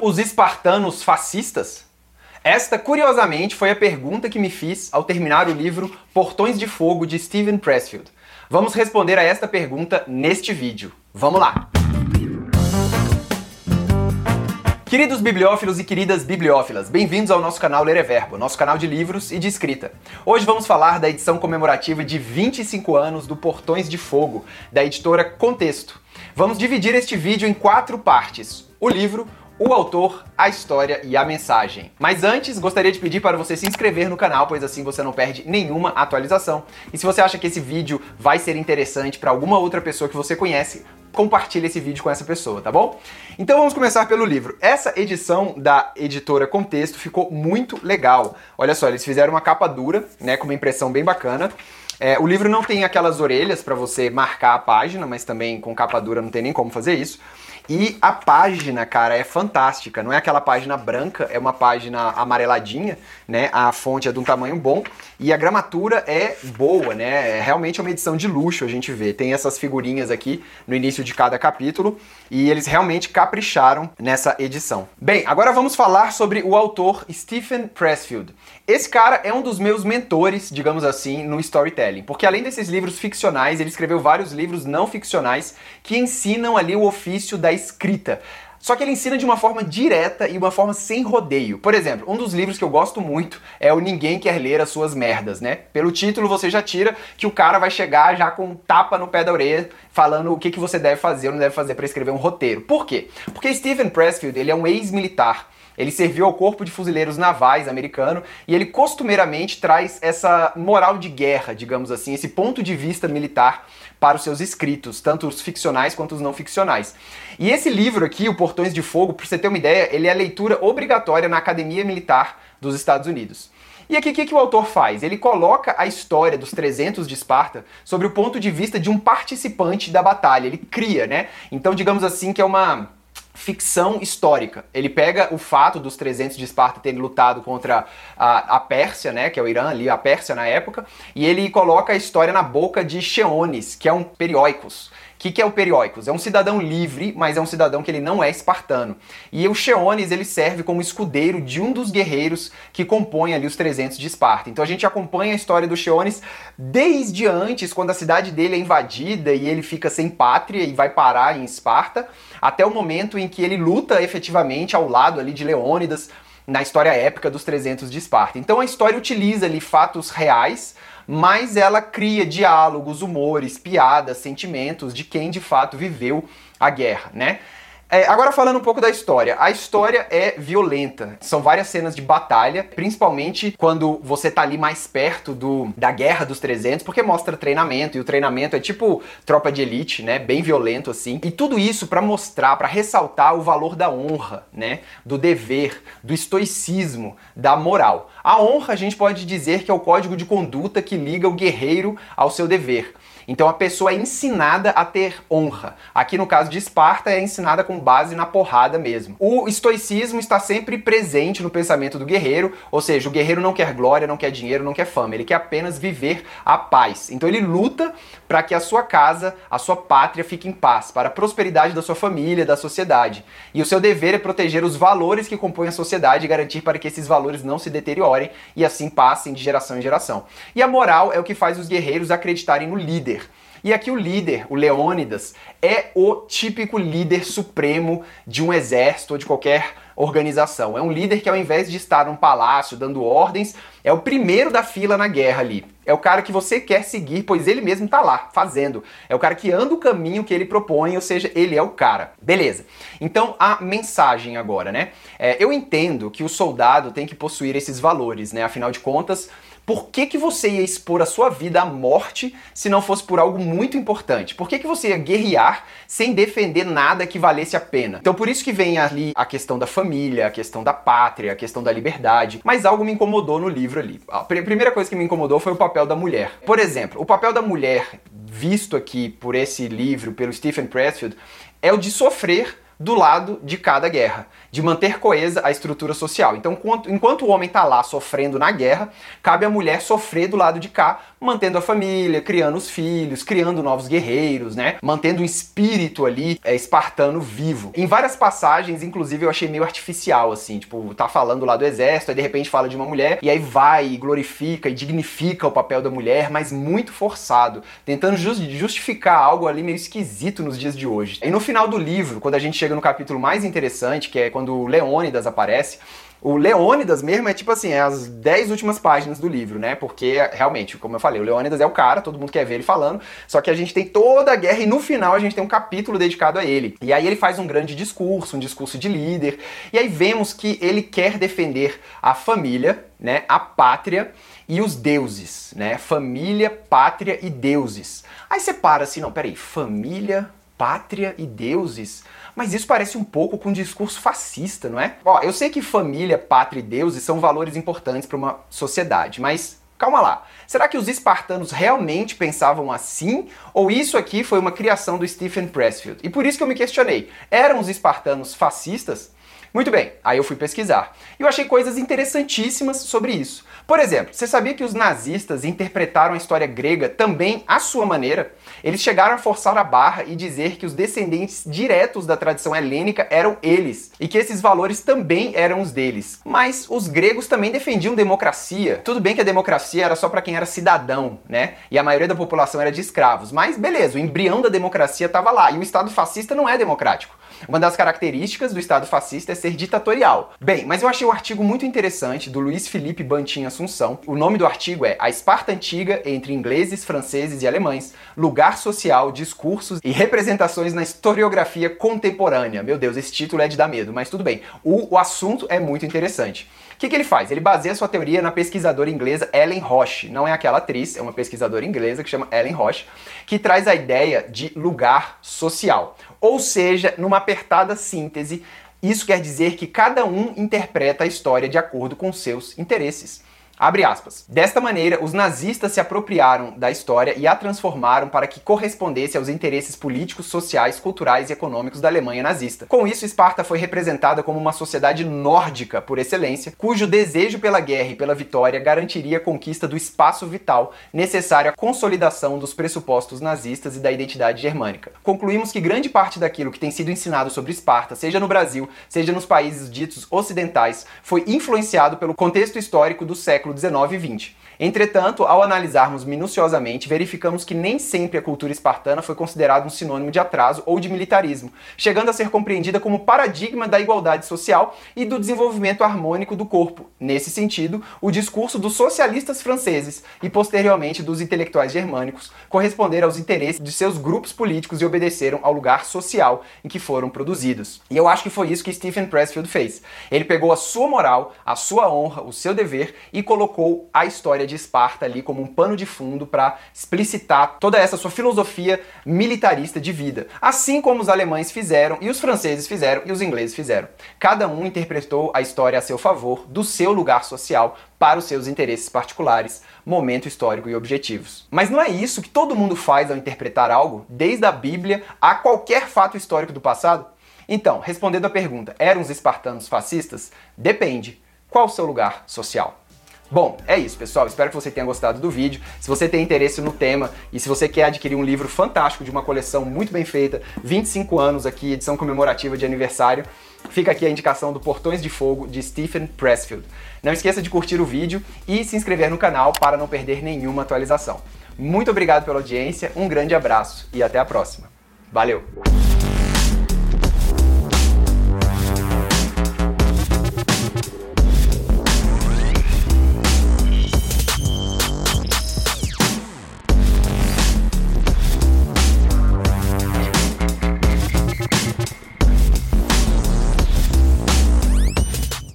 Os espartanos fascistas? Esta, curiosamente, foi a pergunta que me fiz ao terminar o livro Portões de Fogo de Steven Pressfield. Vamos responder a esta pergunta neste vídeo. Vamos lá! Queridos bibliófilos e queridas bibliófilas, bem-vindos ao nosso canal Ler é Verbo, nosso canal de livros e de escrita. Hoje vamos falar da edição comemorativa de 25 anos do Portões de Fogo, da editora Contexto. Vamos dividir este vídeo em quatro partes: o livro, o autor, a história e a mensagem. Mas antes, gostaria de pedir para você se inscrever no canal, pois assim você não perde nenhuma atualização. E se você acha que esse vídeo vai ser interessante para alguma outra pessoa que você conhece, compartilhe esse vídeo com essa pessoa, tá bom? Então vamos começar pelo livro. Essa edição da editora Contexto ficou muito legal. Olha só, eles fizeram uma capa dura, né, com uma impressão bem bacana. É, o livro não tem aquelas orelhas para você marcar a página, mas também com capa dura não tem nem como fazer isso. E a página, cara, é fantástica. Não é aquela página branca, é uma página amareladinha, né? A fonte é de um tamanho bom e a gramatura é boa, né? É realmente uma edição de luxo, a gente vê. Tem essas figurinhas aqui no início de cada capítulo e eles realmente capricharam nessa edição. Bem, agora vamos falar sobre o autor Stephen Pressfield. Esse cara é um dos meus mentores, digamos assim, no storytelling, porque além desses livros ficcionais, ele escreveu vários livros não ficcionais que ensinam ali o ofício da escrita. Só que ele ensina de uma forma direta e uma forma sem rodeio. Por exemplo, um dos livros que eu gosto muito é o Ninguém Quer Ler as Suas Merdas, né? Pelo título você já tira que o cara vai chegar já com um tapa no pé da orelha, falando o que, que você deve fazer ou não deve fazer para escrever um roteiro. Por quê? Porque Stephen Pressfield, ele é um ex-militar. Ele serviu ao Corpo de Fuzileiros Navais americano e ele costumeiramente traz essa moral de guerra, digamos assim, esse ponto de vista militar para os seus escritos, tanto os ficcionais quanto os não ficcionais. E esse livro aqui, O Portões de Fogo, para você ter uma ideia, ele é leitura obrigatória na Academia Militar dos Estados Unidos. E aqui o que, que, o autor faz? Ele coloca a história dos 300 de Esparta sobre o ponto de vista de um participante da batalha. Ele cria, né? Então, digamos assim, que é uma ficção histórica. Ele pega o fato dos 300 de Esparta terem lutado contra a, a Pérsia, né, que é o Irã ali, a Pérsia na época, e ele coloca a história na boca de Cheones, que é um perióicos. O que, que, é o Perióicos? É um cidadão livre, mas é um cidadão que ele não é espartano. E o Cheones ele serve como escudeiro de um dos guerreiros que compõem ali os 300 de Esparta. Então a gente acompanha a história do Cheones desde antes, quando a cidade dele é invadida e ele fica sem pátria e vai parar em Esparta, até o momento em que ele luta efetivamente ao lado ali de Leônidas na história épica dos 300 de Esparta. Então a história utiliza ali fatos reais mas ela cria diálogos, humores, piadas, sentimentos de quem de fato viveu a guerra, né? É, agora falando um pouco da história. A história é violenta. São várias cenas de batalha, principalmente quando você tá ali mais perto do, da Guerra dos 300, porque mostra treinamento e o treinamento é tipo tropa de elite, né? Bem violento assim. E tudo isso para mostrar, para ressaltar o valor da honra, né? Do dever, do estoicismo, da moral. A honra a gente pode dizer que é o código de conduta que liga o guerreiro ao seu dever. Então a pessoa é ensinada a ter honra. Aqui no caso de Esparta é ensinada com base na porrada mesmo. O estoicismo está sempre presente no pensamento do guerreiro, ou seja, o guerreiro não quer glória, não quer dinheiro, não quer fama, ele quer apenas viver a paz. Então ele luta para que a sua casa, a sua pátria fique em paz, para a prosperidade da sua família, da sociedade. E o seu dever é proteger os valores que compõem a sociedade e garantir para que esses valores não se deteriorem e assim passem de geração em geração. E a moral é o que faz os guerreiros acreditarem no líder líder. E aqui o líder, o Leônidas, é o típico líder supremo de um exército ou de qualquer organização. É um líder que ao invés de estar num palácio dando ordens, é o primeiro da fila na guerra ali. É o cara que você quer seguir, pois ele mesmo está lá, fazendo. É o cara que anda o caminho que ele propõe, ou seja, ele é o cara. Beleza. Então a mensagem agora, né? É, eu entendo que o soldado tem que possuir esses valores, né? Afinal de contas, por que, que você ia expor a sua vida à morte se não fosse por algo muito importante? Por que, que você ia guerrear sem defender nada que valesse a pena? Então por isso que vem ali a questão da família, a questão da pátria, a questão da liberdade, mas algo me incomodou no livro ali. A primeira coisa que me incomodou foi o papel da mulher. Por exemplo, o papel da mulher visto aqui por esse livro, pelo Stephen Pressfield, é o de sofrer do lado de cada guerra, de manter coesa a estrutura social. Então, enquanto, o homem está lá sofrendo na guerra, cabe à mulher sofrer do lado de cá, mantendo a família, criando os filhos, criando novos guerreiros, né? Mantendo o espírito ali é, espartano vivo. Em várias passagens, inclusive, eu achei meio artificial, assim, tipo, tá falando lá do exército, aí de repente fala de uma mulher, e aí vai e glorifica e dignifica o papel da mulher, mas muito forçado, tentando justificar algo ali meio esquisito nos dias de hoje. E no final do livro, quando a gente chega no capítulo mais interessante, que é quando Leônidas aparece, o Leônidas mesmo é tipo assim, é as 10 últimas páginas do livro, né? Porque realmente, como eu falei, o Leônidas é o cara, todo mundo quer ver ele falando, só que a gente tem toda a guerra e no final a gente tem um capítulo dedicado a ele. E aí ele faz um grande discurso, um discurso de líder, e aí vemos que ele quer defender a família, né, a pátria e os deuses, né? Família, pátria e deuses. Aí você para assim, não, peraí, família, pátria e deuses? Mas isso parece um pouco com um discurso fascista, não é? Ó, eu sei que família, pátria e deuses são valores importantes para uma sociedade, mas calma lá. Será que os espartanos realmente pensavam assim? Ou isso aqui foi uma criação do Stephen Pressfield? E por isso que eu me questionei: eram os espartanos fascistas? Muito bem, aí eu fui pesquisar. E eu achei coisas interessantíssimas sobre isso. Por exemplo, você sabia que os nazistas interpretaram a história grega também à sua maneira? Eles chegaram a forçar a barra e dizer que os descendentes diretos da tradição helênica eram eles, e que esses valores também eram os deles. Mas os gregos também defendiam democracia. Tudo bem que a democracia era só para quem era cidadão, né? E a maioria da população era de escravos, mas beleza, o embrião da democracia estava lá, e o Estado fascista não é democrático. Uma das características do Estado fascista é ser ditatorial. Bem, mas eu achei um artigo muito interessante do Luiz Felipe Bantin Assunção. O nome do artigo é A Esparta Antiga entre ingleses, franceses e alemães: lugar social, discursos e representações na historiografia contemporânea. Meu Deus, esse título é de dar medo, mas tudo bem. O, o assunto é muito interessante. O que, que, ele faz? Ele baseia sua teoria na pesquisadora inglesa Ellen Roche. Não é aquela atriz, é uma pesquisadora inglesa que chama Ellen Roche, que traz a ideia de lugar social. Ou seja, numa apertada síntese, isso quer dizer que cada um interpreta a história de acordo com seus interesses. Abre aspas. Desta maneira, os nazistas se apropriaram da história e a transformaram para que correspondesse aos interesses políticos, sociais, culturais e econômicos da Alemanha nazista. Com isso, Esparta foi representada como uma sociedade nórdica por excelência, cujo desejo pela guerra e pela vitória garantiria a conquista do espaço vital necessário à consolidação dos pressupostos nazistas e da identidade germânica. Concluímos que grande parte daquilo que tem sido ensinado sobre Esparta, seja no Brasil, seja nos países ditos ocidentais, foi influenciado pelo contexto histórico do século século XIX e XX. Entretanto, ao analisarmos minuciosamente, verificamos que nem sempre a cultura espartana foi considerada um sinônimo de atraso ou de militarismo, chegando a ser compreendida como paradigma da igualdade social e do desenvolvimento harmônico do corpo. Nesse sentido, o discurso dos socialistas franceses e posteriormente dos intelectuais germânicos corresponderam aos interesses de seus grupos políticos e obedeceram ao lugar social em que foram produzidos. E eu acho que foi isso que Stephen Pressfield fez. Ele pegou a sua moral, a sua honra, o seu dever e colocou a história de Esparta ali como um pano de fundo para explicitar toda essa sua filosofia militarista de vida. Assim como os alemães fizeram, e os franceses fizeram, e os ingleses fizeram. Cada um interpretou a história a seu favor, do seu lugar social, para os seus interesses particulares, momento histórico e objetivos. Mas não é isso que todo mundo faz ao interpretar algo, desde a Bíblia a qualquer fato histórico do passado? Então, respondendo à pergunta, eram os espartanos fascistas? Depende. Qual o seu lugar social? Bom, é isso, pessoal. Espero que você tenha gostado do vídeo. Se você tem interesse no tema e se você quer adquirir um livro fantástico de uma coleção muito bem feita, 25 anos aqui, edição comemorativa de aniversário, fica aqui a indicação do Portões de Fogo de Stephen Pressfield. Não esqueça de curtir o vídeo e se inscrever no canal para não perder nenhuma atualização. Muito obrigado pela audiência, um grande abraço e até a próxima. Valeu!